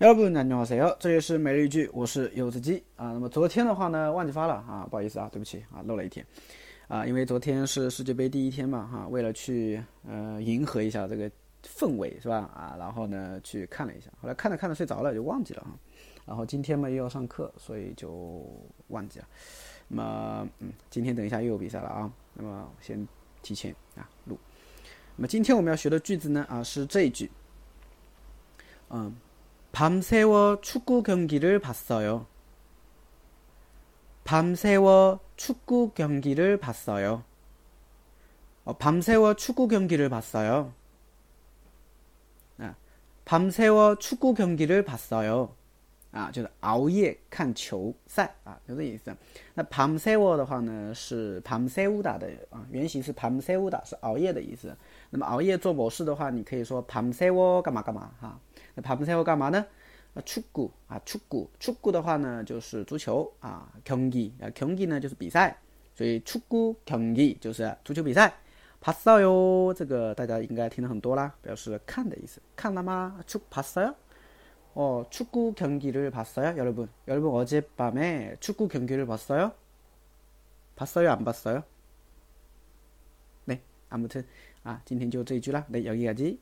여러분안녕하세요这里是每日一句，我是柚子鸡啊。那么昨天的话呢，忘记发了啊，不好意思啊，对不起啊，漏了一天啊，因为昨天是世界杯第一天嘛哈，为了去呃迎合一下这个氛围是吧啊，然后呢去看了一下，后来看着看着睡着了就忘记了哈。然后今天嘛又要上课，所以就忘记了。那么嗯，今天等一下又有比赛了啊，那么先提前啊录。那么今天我们要学的句子呢啊是这一句，嗯。 밤새워 축구 경기를 봤어요. 밤새워 축구 경기를 봤어요. 어, 밤새워 축구 경기를 봤어요. 아, 밤새워 축구 경기를 봤어요. 啊，就是熬夜看球赛啊，就这意思。那 pamsewo 的话呢，是 pamseuda 的啊，原型是 pamseuda，是熬夜的意思。那么熬夜做某事的话，你可以说 pamsewo 干嘛干嘛哈。那 pamsewo 干嘛呢？啊，축구啊，축구축구的话呢，就是足球啊，경기啊，경기呢就是比赛，所以축구경기就是足球比赛。봤어 요， 这个大家应该听得很多啦，表示看的意思。看了吗？축봤어 요？ 어, 축구 경기를 봤어요, 여러분? 여러분 어젯밤에 축구 경기를 봤어요? 봤어요, 안 봤어요? 네, 아무튼 아, 今天就这一句啦. 네, 여기까지.